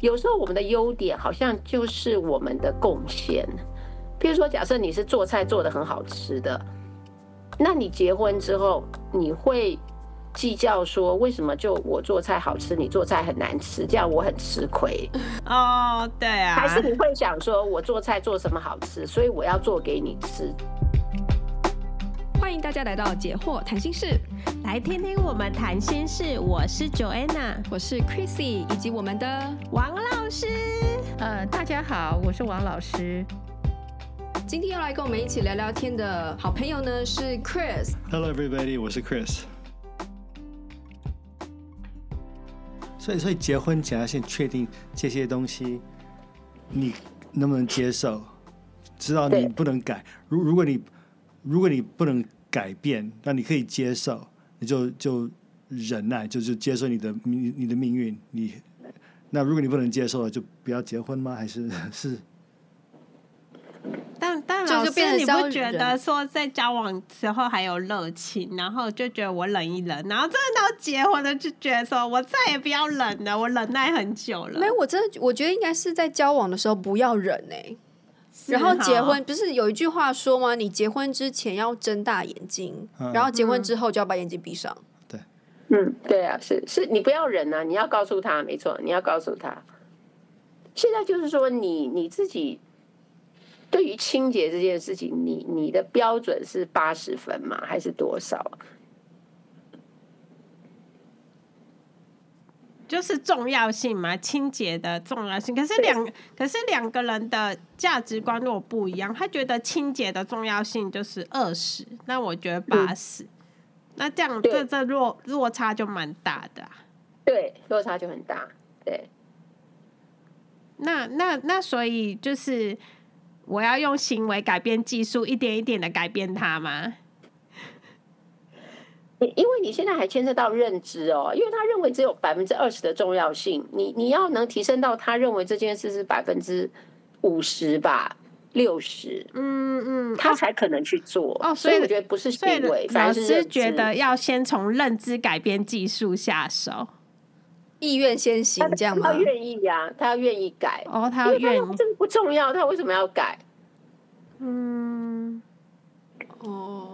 有时候我们的优点好像就是我们的贡献。譬如说，假设你是做菜做得很好吃的，那你结婚之后，你会计较说，为什么就我做菜好吃，你做菜很难吃，这样我很吃亏。哦，对啊。还是你会想说，我做菜做什么好吃，所以我要做给你吃。欢迎大家来到解惑谈心室，来听听我们谈心事。我是 Joanna，我是 Chrissy，以及我们的王老师。呃，大家好，我是王老师。今天要来跟我们一起聊聊天的好朋友呢是 Chris。Hello everybody，我是 Chris。所以，所以结婚前要先确定这些东西，你能不能接受？知道你不能改。如如果你如果你不能改变，那你可以接受，你就就忍耐，就就接受你的命你的命运。你那如果你不能接受了，就不要结婚吗？还是 是？但但老师，你不觉得说在交往时候还有热情，然后就觉得我忍一忍，然后真的到结婚了就觉得说我再也不要忍了，我忍耐很久了。没有，我真的我觉得应该是在交往的时候不要忍哎、欸，然后结婚不是有一句话说吗？你结婚之前要睁大眼睛，然后结婚之后就要把眼睛闭上。对，嗯，对啊，是是，你不要忍啊，你要告诉他，没错，你要告诉他。现在就是说你你自己。对于清洁这件事情，你你的标准是八十分吗？还是多少？就是重要性嘛，清洁的重要性。可是两可是两个人的价值观如果不一样，他觉得清洁的重要性就是二十，那我觉得八十，嗯，那这样这这落落差就蛮大的啊。对，落差就很大。对，那那那所以就是。我要用行为改变技术，一点一点的改变它吗？因为你现在还牵涉到认知哦，因为他认为只有百分之二十的重要性，你你要能提升到他认为这件事是百分之五十吧，六十，嗯嗯，他才可能去做哦。所以我觉得不是行为，反而是觉得要先从认知改变技术下手。意愿先行，这样吗？他愿意呀、啊，他要愿意改。哦，他要愿意，这个不重要，他为什么要改？嗯，哦，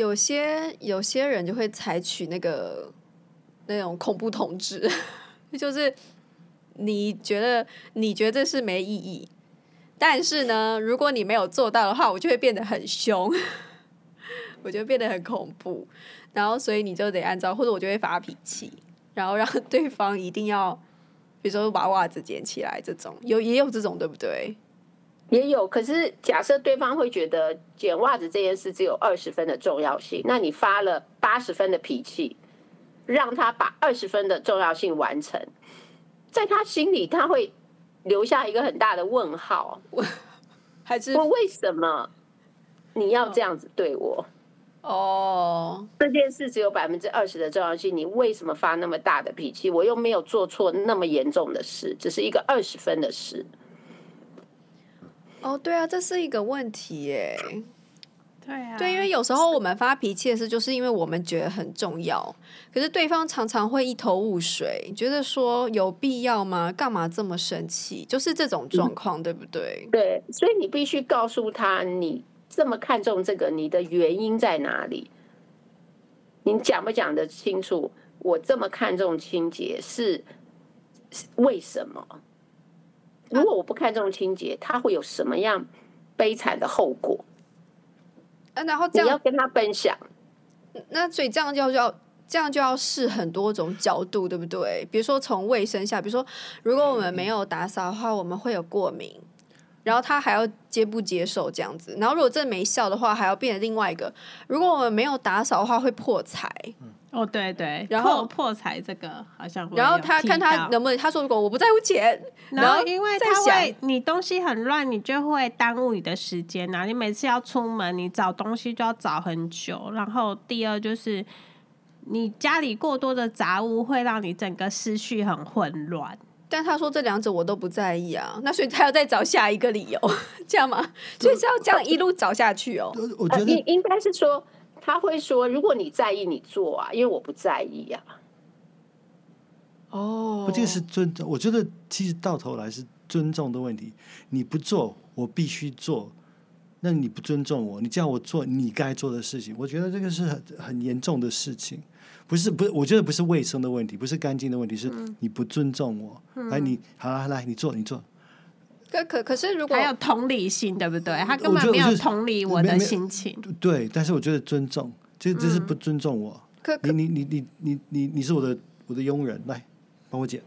有些有些人就会采取那个那种恐怖统治，就是你觉得你觉得这是没意义，但是呢，如果你没有做到的话，我就会变得很凶，我就会变得很恐怖，然后所以你就得按照，或者我就会发脾气。然后让对方一定要，比如说把袜子捡起来，这种有也有这种，对不对？也有。可是假设对方会觉得捡袜子这件事只有二十分的重要性，那你发了八十分的脾气，让他把二十分的重要性完成，在他心里他会留下一个很大的问号，还是我为什么你要这样子对我？哦、oh.，这件事只有百分之二十的重要性，你为什么发那么大的脾气？我又没有做错那么严重的事，只是一个二十分的事。哦、oh,，对啊，这是一个问题耶。对啊，对，因为有时候我们发脾气的事，就是因为我们觉得很重要，可是对方常常会一头雾水，觉得说有必要吗？干嘛这么生气？就是这种状况，嗯、对不对？对，所以你必须告诉他你。这么看重这个，你的原因在哪里？你讲不讲得清楚？我这么看重清洁是为什么？如果我不看重清洁，他会有什么样悲惨的后果？啊，然后这样，你要跟他分享。那所以这样就要这样就要试很多种角度，对不对？比如说从卫生下，比如说如果我们没有打扫的话，我们会有过敏。然后他还要接不接受这样子？然后如果真的没效的话，还要变成另外一个。如果我们没有打扫的话，会破财。哦，对对。然后破财这个好像会。然后他看他能不能，他说如果我不在乎钱，然后因为他会你东西很乱，你就会耽误你的时间呐。你每次要出门，你找东西就要找很久。然后第二就是你家里过多的杂物会让你整个思绪很混乱。但他说这两者我都不在意啊，那所以他要再找下一个理由，这样吗？所以是要这样一路找下去哦。我觉得应应该是说他会说，如果你在意，你做啊，因为我不在意啊。哦，不，这个是尊重。我觉得其实到头来是尊重的问题。你不做，我必须做。那你不尊重我，你叫我做你该做的事情，我觉得这个是很很严重的事情。不是，不是，我觉得不是卫生的问题，不是干净的问题，是你不尊重我。嗯、来，你好了，来，你做，你做。可可可是，如果还有同理心，对不对？他根本没有同理我的心情。对，但是我觉得尊重，这这是不尊重我。嗯、可可你你你你你你你是我的我的佣人，来帮我剪。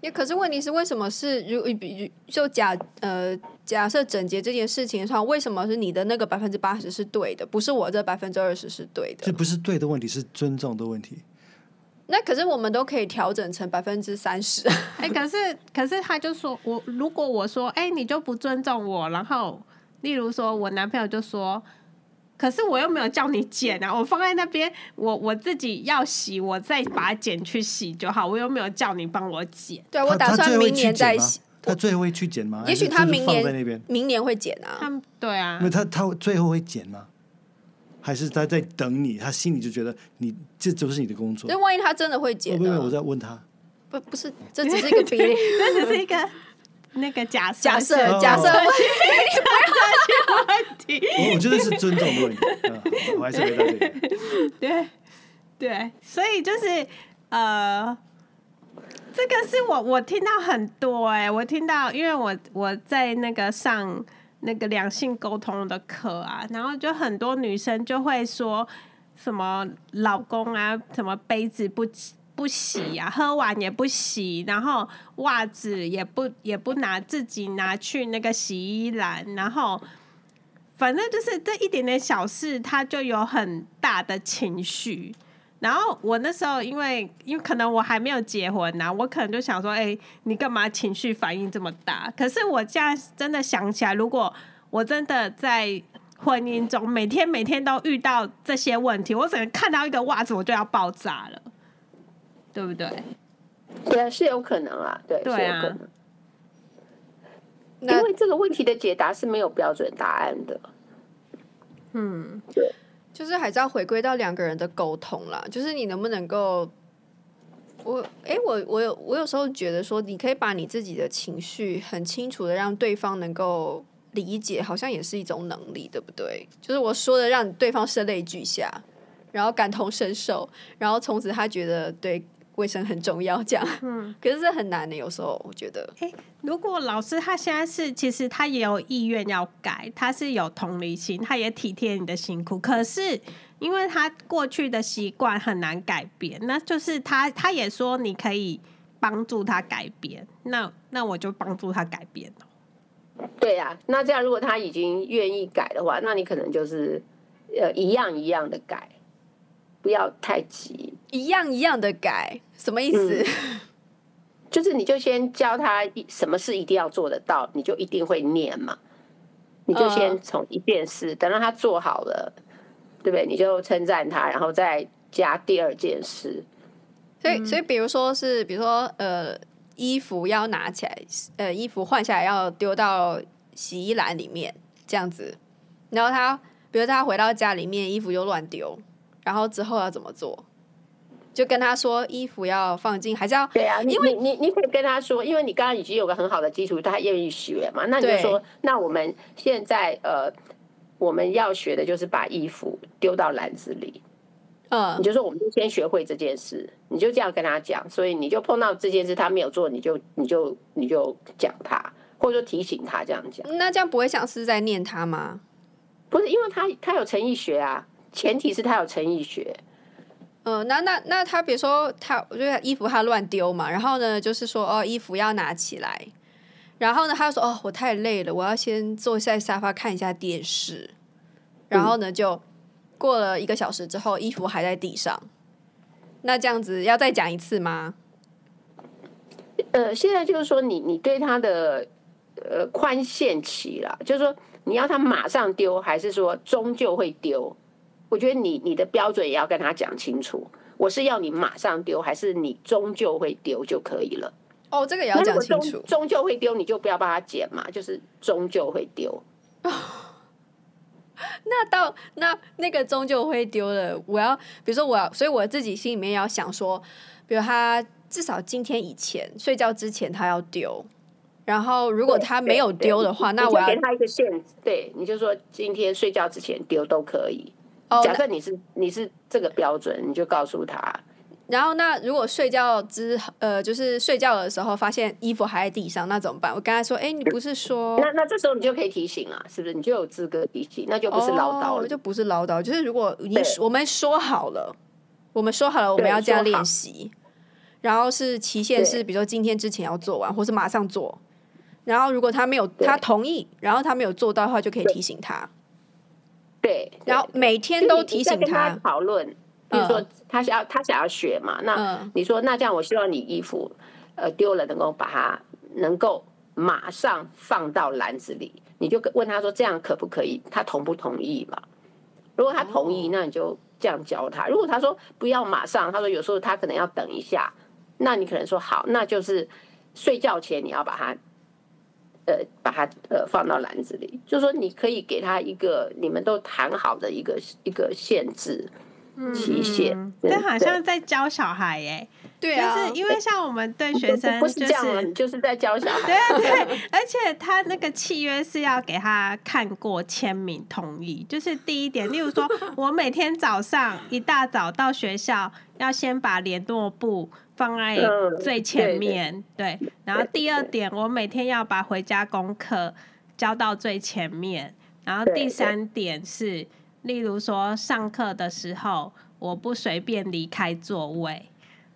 也可是问题是，为什么是如比就假呃假设整洁这件事情上，为什么是你的那个百分之八十是对的，不是我这百分之二十是对的？这不是对的问题，是尊重的问题。那可是我们都可以调整成百分之三十。哎，可是可是他就说我如果我说哎你就不尊重我，然后例如说我男朋友就说。可是我又没有叫你剪啊，我放在那边，我我自己要洗，我再把它剪去洗就好。我又没有叫你帮我剪。对，我打算明年再洗。他最后会去剪吗？也许他明年明年会剪啊。他对啊。那他他最后会剪吗？还是他在等你？他心里就觉得你这都是你的工作。那万一他真的会捡呢？不不，我在问他。不不是，这只是一个比例，这只是一个。那个假设假设 假设 问题，我我觉得是尊重的问题，嗯、我还是回答这个。对对，所以就是呃，这个是我我听到很多哎、欸，我听到，因为我我在那个上那个两性沟通的课啊，然后就很多女生就会说什么老公啊，什么杯子不不洗呀、啊，喝完也不洗，然后袜子也不也不拿自己拿去那个洗衣篮，然后反正就是这一点点小事，他就有很大的情绪。然后我那时候因为因为可能我还没有结婚呐、啊，我可能就想说，哎、欸，你干嘛情绪反应这么大？可是我现在真的想起来，如果我真的在婚姻中每天每天都遇到这些问题，我只能看到一个袜子我就要爆炸了。对不对？对啊，是有可能啊，对，对啊、是有可能。因为这个问题的解答是没有标准答案的。嗯，对，就是还是要回归到两个人的沟通啦。就是你能不能够，我哎，我我有我有时候觉得说，你可以把你自己的情绪很清楚的让对方能够理解，好像也是一种能力，对不对？就是我说的，让对方声泪俱下，然后感同身受，然后从此他觉得对。卫生很重要，这样，嗯，可是这很难的，有时候我觉得。欸，如果老师他现在是，其实他也有意愿要改，他是有同理心，他也体贴你的辛苦，可是因为他过去的习惯很难改变，那就是他他也说你可以帮助他改变，那那我就帮助他改变。对呀，啊，那这样如果他已经愿意改的话，那你可能就是呃一样一样的改。不要太急，一样一样的改，什么意思？嗯，就是你就先教他什么事一定要做得到，你就一定会念嘛。你就先从一件事，等到他做好了，对不对？你就称赞他，然后再加第二件事。所以，所以比如说是，比如说呃，衣服要拿起来，呃，衣服换下来要丢到洗衣篮里面，这样子。然后他，比如他回到家里面，衣服又乱丢。然后之后要怎么做？就跟他说衣服要放进，还是要对啊？因为你你你可以跟他说，因为你刚刚已经有个很好的基础，他愿意学嘛。那你就说，那我们现在呃，我们要学的就是把衣服丢到篮子里。嗯，你就说，我们就先学会这件事，你就这样跟他讲。所以你就碰到这件事他没有做，你就你就你就讲他，或者说提醒他这样讲。那这样不会像是在念他吗？不是，因为他他有诚意学啊。前提是他有诚意学，嗯，那那那他比如说他，我觉得衣服他乱丢嘛，然后呢，就是说哦，衣服要拿起来，然后呢，他就说哦，我太累了，我要先坐在沙发看一下电视，然后呢，就过了一个小时之后，衣服还在地上，那这样子要再讲一次吗？呃，现在就是说你你对他的呃宽限期了，就是说你要他马上丢，还是说终究会丢？我觉得你你的标准也要跟他讲清楚，我是要你马上丢，还是你终究会丢就可以了。哦，这个也要讲清楚。终究会丢，你就不要帮他捡嘛，就是终究会丢。哦，那到那那个终究会丢了，我要比如说我要，所以我自己心里面要想说，比如他至少今天以前睡觉之前他要丢。然后如果他没有丢的话，那我要给他一个限制，对，你就说今天睡觉之前丢都可以。哦，假设你是你是这个标准，你就告诉他。然后那如果睡觉之呃，就是睡觉的时候发现衣服还在地上，那怎么办？我刚才说，哎，你不是说那那这时候你就可以提醒了，是不是？你就有资格提醒，那就不是唠叨了，哦，就不是唠叨。就是如果你我们说好了，我们说好了，我们要这样练习，然后是期限是，比如说今天之前要做完，或是马上做。然后如果他没有他同意，然后他没有做到的话，就可以提醒他。对，然后每天都提醒他讨论。比如说，他想要他想要学嘛，那你说那这样，我希望你衣服呃丢了，能够把它能够马上放到篮子里，你就问他说这样可不可以？他同不同意嘛？如果他同意，那你就这样教他。如果他说不要马上，他说有时候他可能要等一下，那你可能说好，那就是睡觉前你要把它呃把它呃放到篮子里，就是说你可以给他一个你们都谈好的一个一个限制。期限，这、嗯、好像在教小孩耶、欸。对啊，就是因为像我们对学生、就是，不是这样，就是在教小 孩。对啊，对，而且他那个契约是要给他看过签名同意，就是第一点。例如说，我每天早上一大早到学校，要先把联络簿放在最前面，嗯、对，对，对。然后第二点，我每天要把回家功课交到最前面。然后第三点是。例如说，上课的时候我不随便离开座位。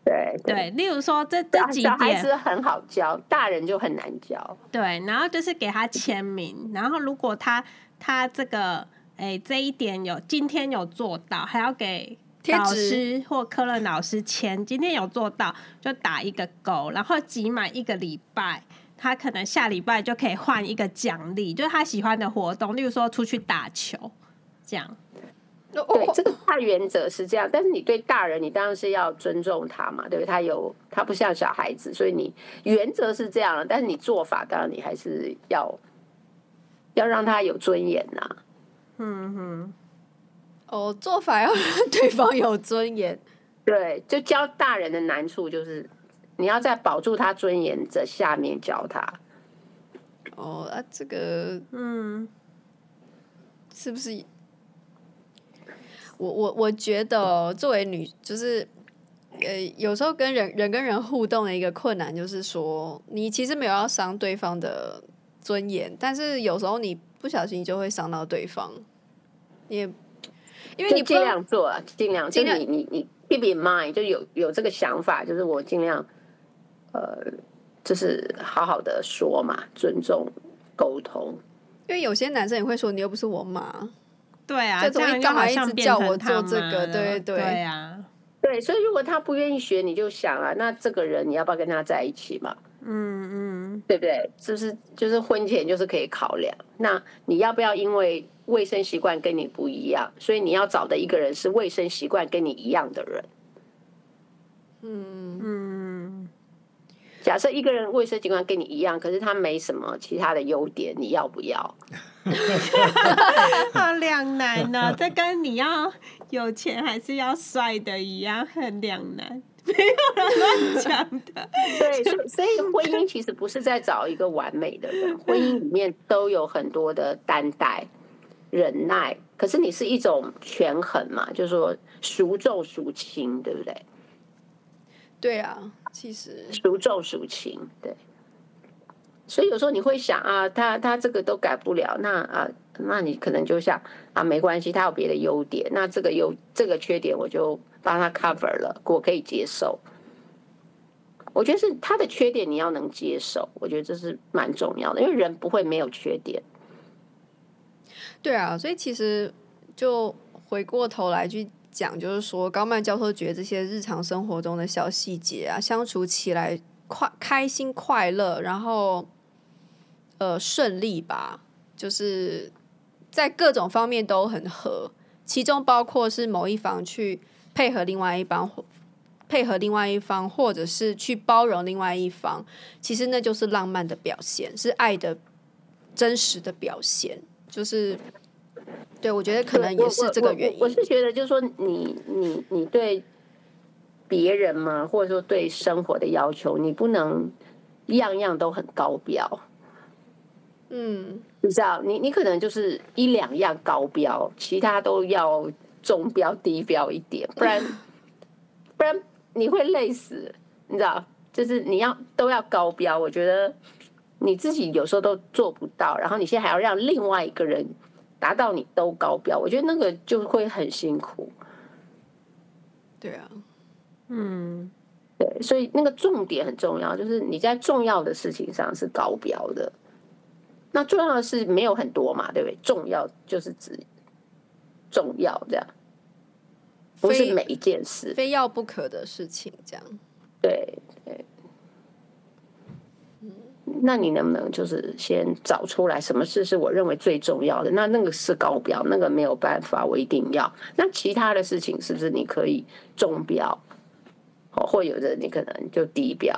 对对，对，例如说这这几点，小孩子很好教，大人就很难教。对，然后就是给他签名，然后如果他他这个哎这一点有今天有做到，还要给老师或科任老师签，今天有做到就打一个勾，然后集满一个礼拜，他可能下礼拜就可以换一个奖励，就是他喜欢的活动，例如说出去打球。这样，对，这个大原则是这样，但是你对大人，你当然是要尊重他嘛，对不对？他有，他不像小孩子，所以你原则是这样，但是你做法，当然你还是要要让他有尊严呐。嗯哼，哦，做法要让 对方有尊严，对，就教大人的难处就是你要在保住他尊严的下面教他。哦，啊，这个，嗯，是不是？我我我觉得，作为女，就是，呃，有时候跟人人跟人互动的一个困难，就是说，你其实没有要伤对方的尊严，但是有时候你不小心就会伤到对方，也因为你尽量做啊，尽量，尽量，你你你 keep in mind，就有有这个想法，就是我尽量，呃，就是好好的说嘛，尊重沟通，因为有些男生也会说，你又不是我妈。对啊，这样干嘛一直叫我做这个？对对对啊，对，所以如果他不愿意学，你就想啊，那这个人你要不要跟他在一起嘛？嗯嗯，对不对？是不是就是婚前就是可以考量？那你要不要因为卫生习惯跟你不一样，所以你要找的一个人是卫生习惯跟你一样的人？嗯嗯，假设一个人卫生习惯跟你一样，可是他没什么其他的优点，你要不要？好两难呢，这跟你要有钱还是要帅的一样，很两难，没有人乱讲的。对，所以 所以婚姻其实不是在找一个完美的人，婚姻里面都有很多的担待、忍耐，可是你是一种权衡嘛，就是说孰重孰轻，对不对？对啊，其实孰重孰轻，对。所以有时候你会想啊，他他这个都改不了，那啊，那你可能就想啊，没关系，他有别的优点，那这个优这个缺点我就帮他 cover 了，我可以接受。我觉得是他的缺点你要能接受，我觉得这是蛮重要的，因为人不会没有缺点。对啊，所以其实就回过头来去讲，就是说高曼教授觉得这些日常生活中的小细节啊，相处起来快开心快乐，然后。呃，顺利吧，就是在各种方面都很合，其中包括是某一方去配合另外一方，配合另外一方，或者是去包容另外一方，其实那就是浪漫的表现，是爱的真实的表现。就是，对，我觉得可能也是这个原因。我，是觉得，就是说你，你你你对别人嘛，或者说对生活的要求，你不能样样都很高标。嗯，你知道，你你可能就是一两样高标，其他都要中标、低标一点，不然 不然你会累死。你知道，就是你要都要高标，我觉得你自己有时候都做不到，然后你现在还要让另外一个人达到你都高标，我觉得那个就会很辛苦。对啊，嗯，对，所以那个重点很重要，就是你在重要的事情上是高标的。那重要的事没有很多嘛，对不对？重要就是指重要这样，不是每一件事非，要不可的事情这样。对对，那你能不能就是先找出来什么事是我认为最重要的？那那个是高标，那个没有办法，我一定要。那其他的事情是不是你可以中标？哦，或有的你可能就低标。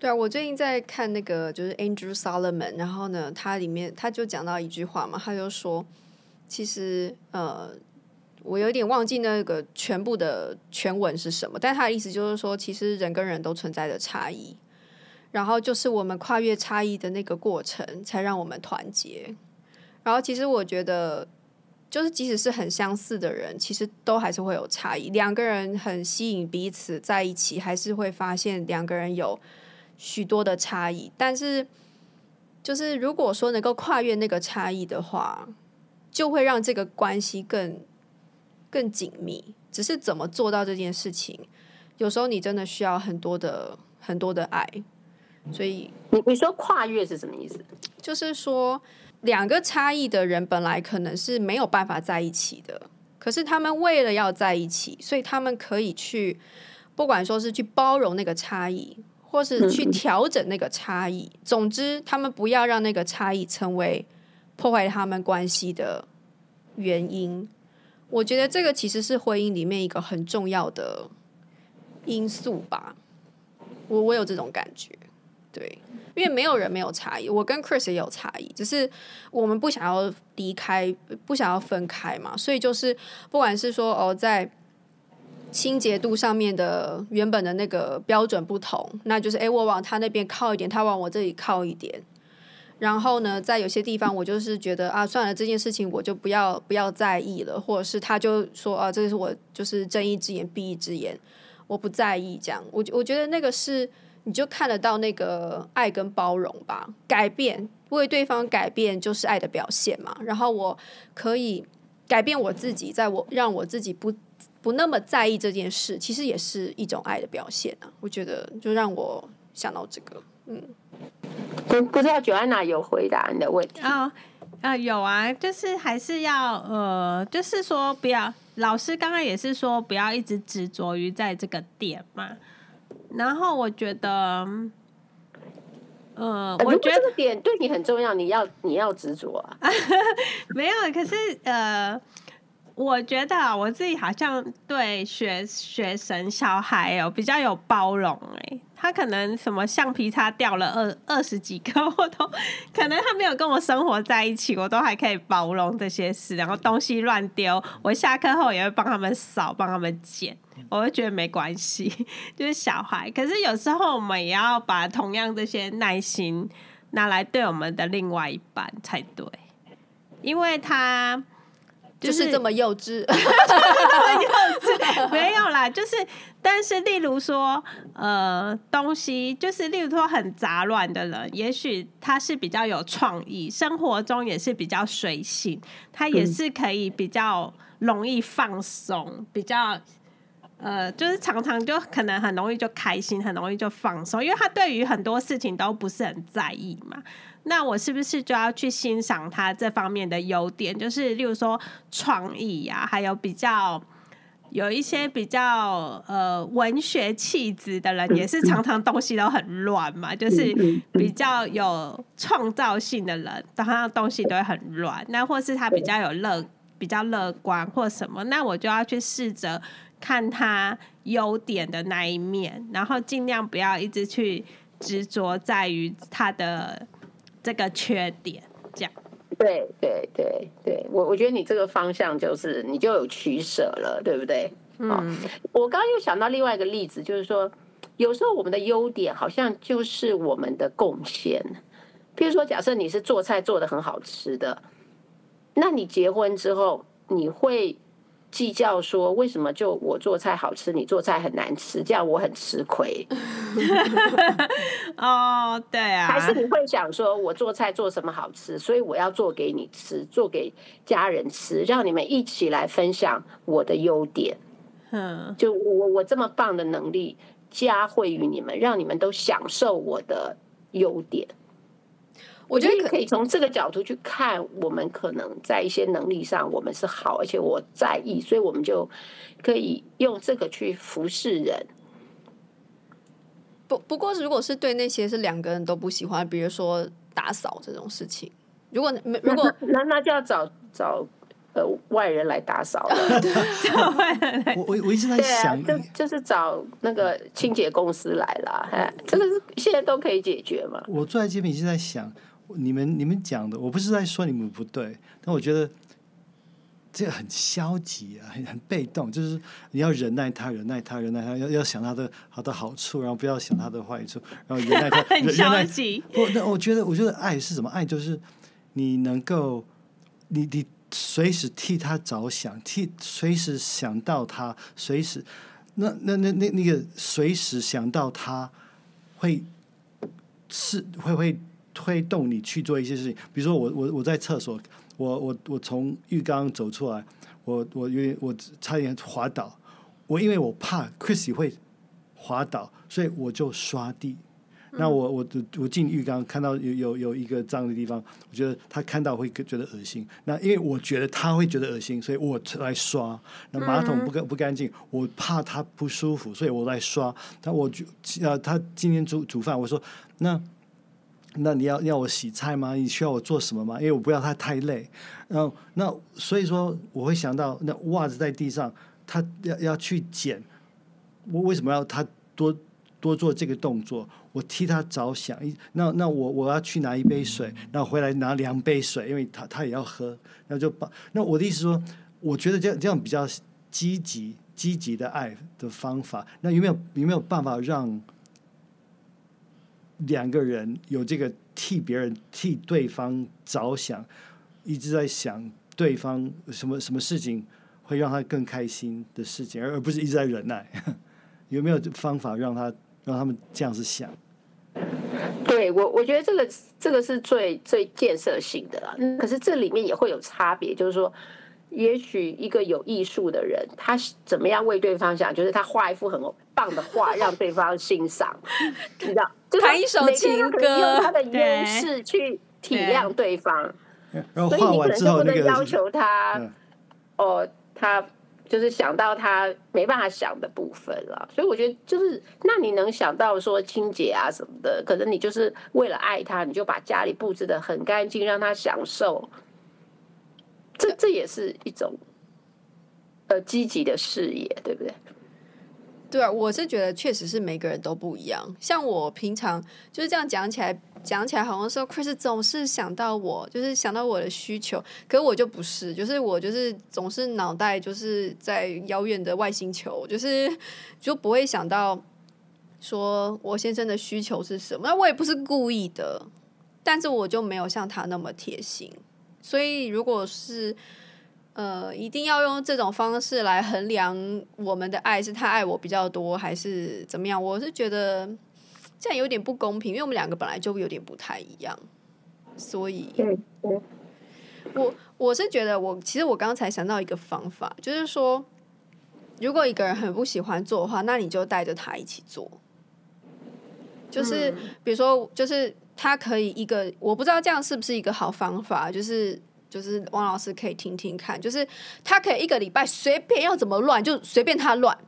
对啊，我最近在看那个就是 Andrew Solomon，然后呢，他里面他就讲到一句话嘛，他就说，其实呃。我有点忘记那个全部的全文是什么，但他的意思就是说，其实人跟人都存在着差异，然后就是我们跨越差异的那个过程，才让我们团结。然后其实我觉得，就是即使是很相似的人，其实都还是会有差异。两个人很吸引彼此在一起，还是会发现两个人有许多的差异。但是，就是如果说能够跨越那个差异的话，就会让这个关系更。更紧密，只是怎么做到这件事情，有时候你真的需要很多的很多的爱，所以你你说跨越是什么意思？就是说两个差异的人本来可能是没有办法在一起的，可是他们为了要在一起，所以他们可以去，不管说是去包容那个差异，或是去调整那个差异，嗯、总之他们不要让那个差异成为破坏他们关系的原因。我觉得这个其实是婚姻里面一个很重要的因素吧，我我有这种感觉，对，因为没有人没有差异，我跟 Chris 也有差异，只是我们不想要离开，不想要分开嘛，所以就是不管是说哦，在清洁度上面的原本的那个标准不同，那就是诶，我往他那边靠一点，他往我这里靠一点。然后呢，在有些地方，我就是觉得啊，算了，这件事情我就不要不要在意了，或者是他就说啊，这是我就是睁一只眼闭一只眼，我不在意这样。我我觉得那个是你就看得到那个爱跟包容吧，改变为对方改变就是爱的表现嘛。然后我可以改变我自己，在我让我自己不不那么在意这件事，其实也是一种爱的表现啊。我觉得就让我想到这个，嗯。不不知道 Joanna 有回答你的问题啊？啊，有啊，就是还是要呃，就是说不要，老师刚刚也是说不要一直执着于在这个点嘛。然后我觉得，呃，我觉得这个点对你很重要，你要你要执着啊。没有，可是呃。我觉得我自己好像对学学生小孩哦比较有包容哎，他可能什么橡皮擦掉了二二十几个，我都可能他没有跟我生活在一起，我都还可以包容这些事。然后东西乱丢，我下课后也会帮他们扫，帮他们捡，我会觉得没关系，就是小孩。可是有时候我们也要把同样这些耐心拿来对我们的另外一半才对，因为他。就是、就是这么幼稚，这么幼稚，没有啦，就是，但是例如说，呃，东西就是例如说很杂乱的人，也许他是比较有创意，生活中也是比较随性，他也是可以比较容易放松，比较，呃，就是常常就可能很容易就开心，很容易就放松，因为他对于很多事情都不是很在意嘛。那我是不是就要去欣赏他这方面的优点？就是例如说创意呀、啊，还有比较有一些比较呃文学气质的人，也是常常东西都很乱嘛。就是比较有创造性的人，常常东西都会很乱。那或是他比较有乐比较乐观或什么，那我就要去试着看他优点的那一面，然后尽量不要一直去执着在于他的。这个缺点，这样，对对对对，我我觉得你这个方向就是你就有取舍了，对不对？嗯，我刚刚又想到另外一个例子，就是说，有时候我们的优点好像就是我们的贡献。譬如说，假设你是做菜做的很好吃的，那你结婚之后，你会计较说，为什么就我做菜好吃，你做菜很难吃，这样我很吃亏。哦，对啊。还是你会想说，我做菜做什么好吃，所以我要做给你吃，做给家人吃，让你们一起来分享我的优点。嗯，就我我这么棒的能力，加惠于你们，让你们都享受我的优点。我觉得可以从这个角度去看，我们可能在一些能力上我们是好，而且我在意，所以我们就可以用这个去服侍人。不不过，如果是对那些是两个人都不喜欢，比如说打扫这种事情，如果没如果那那就要找找。呃，外人来打扫了。我我我一直在想，对啊，就就是找那个清洁公司来了，哎，这个是现在都可以解决嘛。我坐在这边一直在想，你们你们讲的，我不是在说你们不对，但我觉得这个很消极啊，很很被动，就是你要忍耐他，忍耐他，忍耐他，要要想他的他的好处，然后不要想他的坏处，然后忍耐他，很消极。不，那我觉得，我觉得爱是什么？爱就是你能够，你你。随时替他着想，替随时想到他，随时那那那那那个随时想到他会是会会推动你去做一些事情。比如说我我我在厕所，我我我从浴缸走出来，我我因为我差点滑倒，我因为我怕 Chrissy 会滑倒，所以我就刷地。那我我我进浴缸看到有有有一个脏的地方，我觉得他看到会觉得恶心。那因为我觉得他会觉得恶心，所以我来刷。那马桶不干不干净，我怕他不舒服，所以我来刷。他我就呃，他今天煮煮饭，我说那那你要要我洗菜吗？你需要我做什么吗？因为我不要他太累。然后那所以说我会想到那袜子在地上，他要要去捡，我为什么要他多多做这个动作？我替他着想，那那我我要去拿一杯水，然后回来拿两杯水，因为他他也要喝，然后就把那我的意思说，我觉得这样这样比较积极积极的爱的方法，那有没有有没有办法让两个人有这个替别人替对方着想，一直在想对方什么什么事情会让他更开心的事情，而而不是一直在忍耐，有没有方法让他？让他们这样子想，对我，我觉得这个这个是最最建设性的啦。可是这里面也会有差别，就是说，也许一个有艺术的人，他怎么样为对方想，就是他画一幅很棒的话，让对方欣赏，你知道，就弹一首情歌，用他的优势去体谅对方。然后画完之后，那个要求他，哦，他。就是想到他没办法想的部分了，所以我觉得就是，那你能想到说清洁啊什么的，可能你就是为了爱他，你就把家里布置的很干净，让他享受。这这也是一种呃积极的事业，对不对？对啊，我是觉得确实是每个人都不一样。像我平常就是这样讲起来。讲起来好像说，Chris 总是想到我，就是想到我的需求，可是我就不是，就是我就是总是脑袋就是在遥远的外星球，就是就不会想到说我先生的需求是什么。那我也不是故意的，但是我就没有像他那么贴心。所以如果是呃，一定要用这种方式来衡量我们的爱，是他爱我比较多，还是怎么样？我是觉得。这样有点不公平，因为我们两个本来就有点不太一样，所以，我我是觉得我，我其实我刚才想到一个方法，就是说，如果一个人很不喜欢做的话，那你就带着他一起做，就是比如说，就是他可以一个，我不知道这样是不是一个好方法，就是就是王老师可以听听看，就是他可以一个礼拜随便要怎么乱就随便他乱，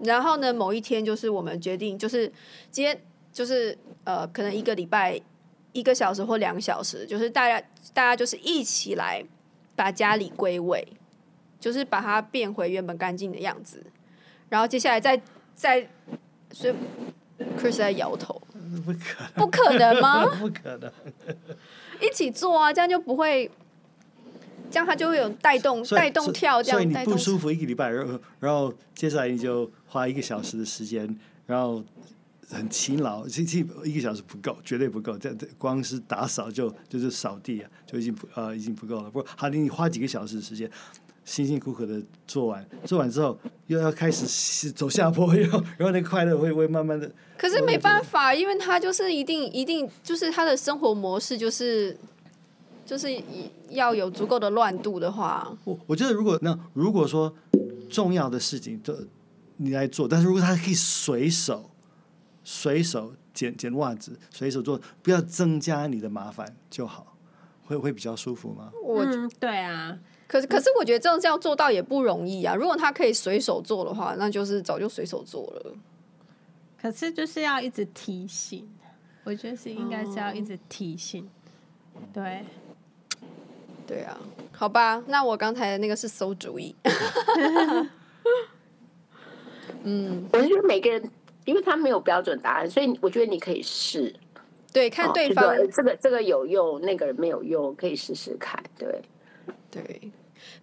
然后呢，某一天就是我们决定就是今天。就是呃，可能一个礼拜一个小时或两个小时，就是大家大家就是一起来把家里归位，就是把它变回原本干净的样子，然后接下来再再，所以 Chris 在摇头，不可能不可能吗？不可能，一起做啊，这样就不会这样他就会有带动带动跳这样。所以你不舒服一个礼拜，然后然后接下来你就花一个小时的时间，然后很勤劳，其实一个小时不够，绝对不够。这这光是打扫就就是扫地啊，就已经不呃已经不够了。不，好，你花几个小时的时间。辛辛苦苦的做完，做完之后又要开始走下坡，然后然后那个快乐会会慢慢的。可是没办法，因为他就是一定一定就是他的生活模式就是就是要有足够的乱度的话。我我觉得如果那如果说重要的事情就你来做，但是如果他可以随手随手剪剪袜子，随手做，不要增加你的麻烦就好，会会比较舒服吗？我嗯，对啊。可是，可是我觉得这样要做到也不容易啊。如果他可以随手做的话，那就是早就随手做了。可是就是要一直提醒，我觉得是应该是要一直提醒。哦、对，对啊，好吧，那我刚才的那个是馊主意。嗯，我觉得每个人，因为他没有标准答案，所以我觉得你可以试。对，看对方、哦、这个这个有用，那个人没有用，可以试试看。对，对。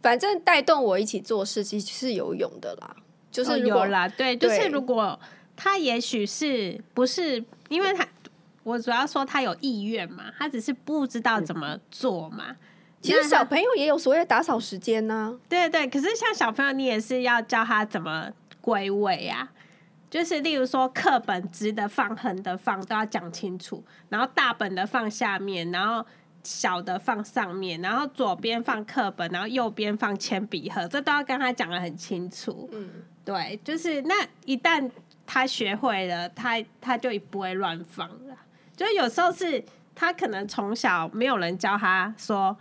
反正带动我一起做事，其实是有用的啦。就是、哦、有啦，对，就是如果他也许是不是因为他，我主要说他有意愿嘛，他只是不知道怎么做嘛。其实小朋友也有所谓的打扫时间呢、啊。对对，可是像小朋友，你也是要教他怎么归位啊。就是例如说，课本直的放、横的放都要讲清楚，然后大本的放下面，然后。小的放上面，然后左边放课本，然后右边放铅笔盒，这都要跟他讲的很清楚。嗯，对，就是那一旦他学会了，他他就不会乱放了。就有时候是他可能从小没有人教他说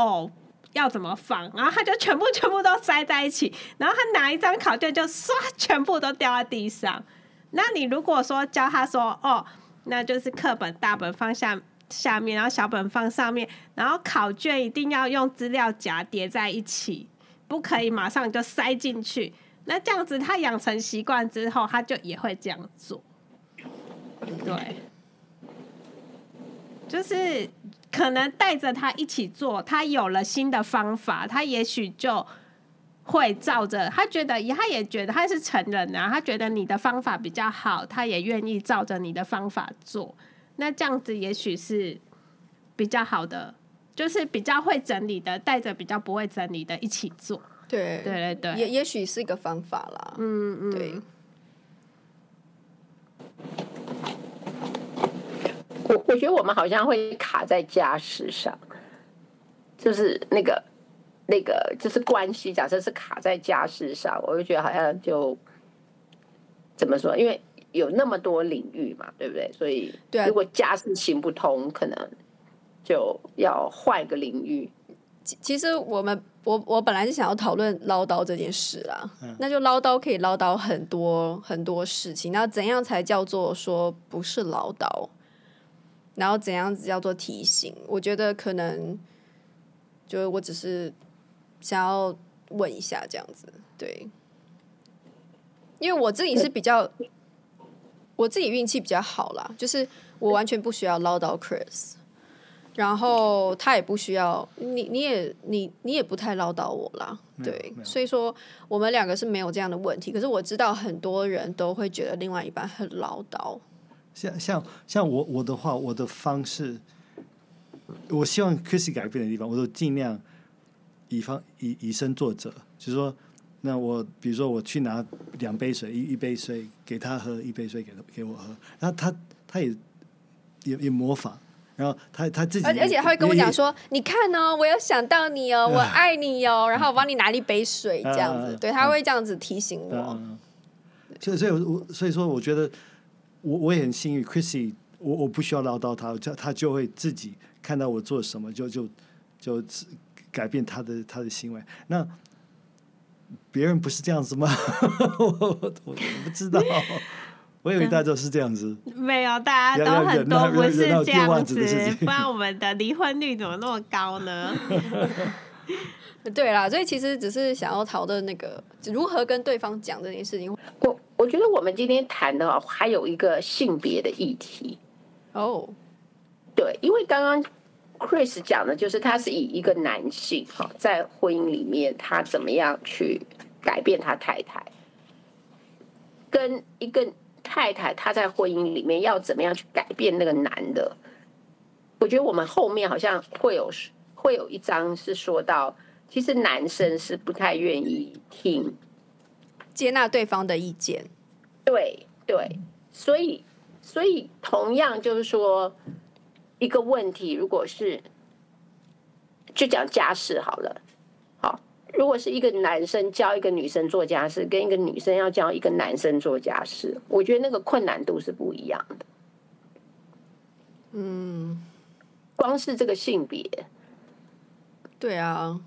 哦要怎么放，然后他就全部全部都塞在一起，然后他拿一张考卷就唰全部都掉在地上。那你如果说教他说哦，那就是课本大本放下。下面，然后小本放上面，然后考卷一定要用资料夹叠在一起，不可以马上就塞进去。那这样子，他养成习惯之后，他就也会这样做。对，就是可能带着他一起做，他有了新的方法，他也许就会照着。他觉得，他也觉得他是成人啊，他觉得你的方法比较好，他也愿意照着你的方法做。那这样子也许是比较好的，就是比较会整理的，带着比较不会整理的一起做。对对对对，也也许是一个方法啦。嗯嗯，对。我我觉得我们好像会卡在家事上，就是那个那个就是关系，假设是卡在家事上，我就觉得好像就怎么说，因为。有那么多领域嘛，对不对？所以，如果家事行不通，可能就要换一个领域。其实我们，我我本来是想要讨论唠叨这件事啦，嗯、那就唠叨可以唠叨很多很多事情。那怎样才叫做说不是唠叨？然后怎样子叫做提醒？我觉得可能，就我只是想要问一下这样子，对，因为我自己是比较。我自己运气比较好啦，就是我完全不需要唠叨 Chris，然后他也不需要你，你也你你也不太唠叨我啦，对，所以说我们两个是没有这样的问题。可是我知道很多人都会觉得另外一半很唠叨。像像像我我的话，我的方式，我希望 Chris 改变的地方，我都尽量以方以以身作则，就是说。那我比如说我去拿两杯水，一一杯水给他喝，一杯水给他给我喝，然后他他也也也模仿，然后他他自己，而且他会跟我讲说，你看哦，我有想到你哦，我 爱你哦，然后我帮你拿了一杯水这样子，对，他会这样子提醒我。所以所以我所以说我觉得我我也很幸运，Chrissy，我我不需要唠叨他，他他就会自己看到我做什么，就就就改变他的他的行为。那。别人不是这样子吗？我我我不知道，我以为大家都是这样子。没有，大家都很多不是这样子，不然我们的离婚率怎么那么高呢？对啦，所以其实只是想要讨论那个如何跟对方讲这件事情。我我觉得我们今天谈的还有一个性别的议题。哦，对，因为刚刚 Chris 讲的就是他是以一个男性哈，在婚姻里面他怎么样去改变他太太，跟一个太太他在婚姻里面要怎么样去改变那个男的。我觉得我们后面好像会有会有一章是说到，其实男生是不太愿意听接纳对方的意见。对对，所以所以同样就是说。一个问题，如果是就讲家事好了，好，如果是一个男生教一个女生做家事，跟一个女生要教一个男生做家事，我觉得那个困难度是不一样的。嗯，光是这个性别，对啊，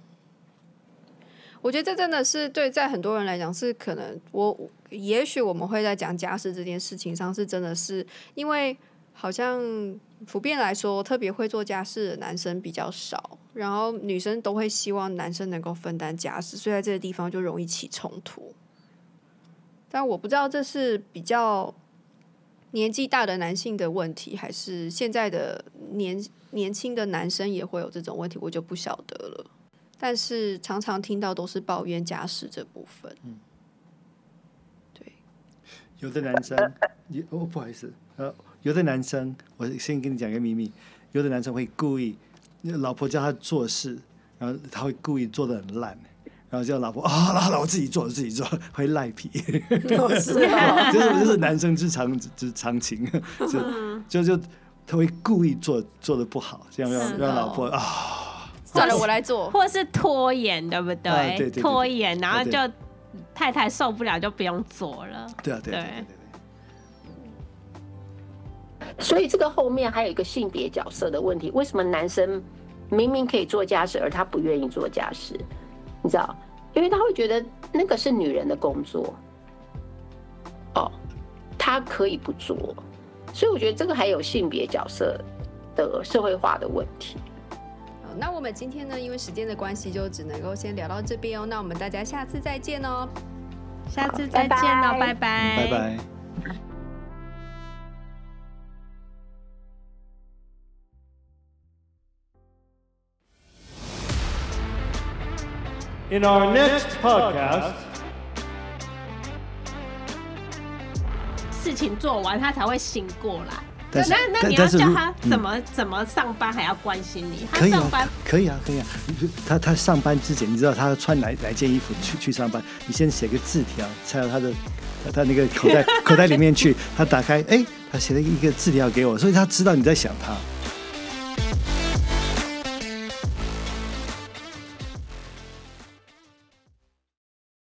我觉得这真的是对，在很多人来讲是可能我，也许我们会在讲家事这件事情上，是真的是因为好像。普遍来说，特别会做家事的男生比较少，然后女生都会希望男生能够分担家事，所以在这个地方就容易起冲突。但我不知道这是比较年纪大的男性的问题，还是现在的年年轻的男生也会有这种问题，我就不晓得了。但是常常听到都是抱怨家事这部分。嗯，对，有的男生，你哦，不好意思，呃。有的男生，我先跟你讲一个秘密。有的男生会故意，老婆叫他做事，然后他会故意做的很烂，然后叫老婆啊，老老自己做自己做，会赖皮。哦、是啊，就是就是男生之常之常情，就 就就他会故意做做的不好，这样让让老婆啊，算了，我来做，或是拖延，对不对？啊、对，对，对对，拖延，然后就太太受不了，就不用做了。对啊，对啊，对，对。所以这个后面还有一个性别角色的问题，为什么男生明明可以做家事，而他不愿意做家事？你知道，因为他会觉得那个是女人的工作，哦，他可以不做。所以我觉得这个还有性别角色的社会化的问题。好，那我们今天呢，因为时间的关系，就只能够先聊到这边哦。那我们大家下次再见哦，下次再见哦，拜拜，拜拜。In our next podcast，事情做完他才会醒过来。那那你要叫他怎么、嗯、怎么上班还要关心你？可以啊，他上班可以啊，可以啊。他他上班之前，你知道他穿哪哪件衣服去去上班？你先写个字条，塞到他的他那个口袋口袋里面去。他打开，哎、欸，他写了一个字条给我，所以他知道你在想他。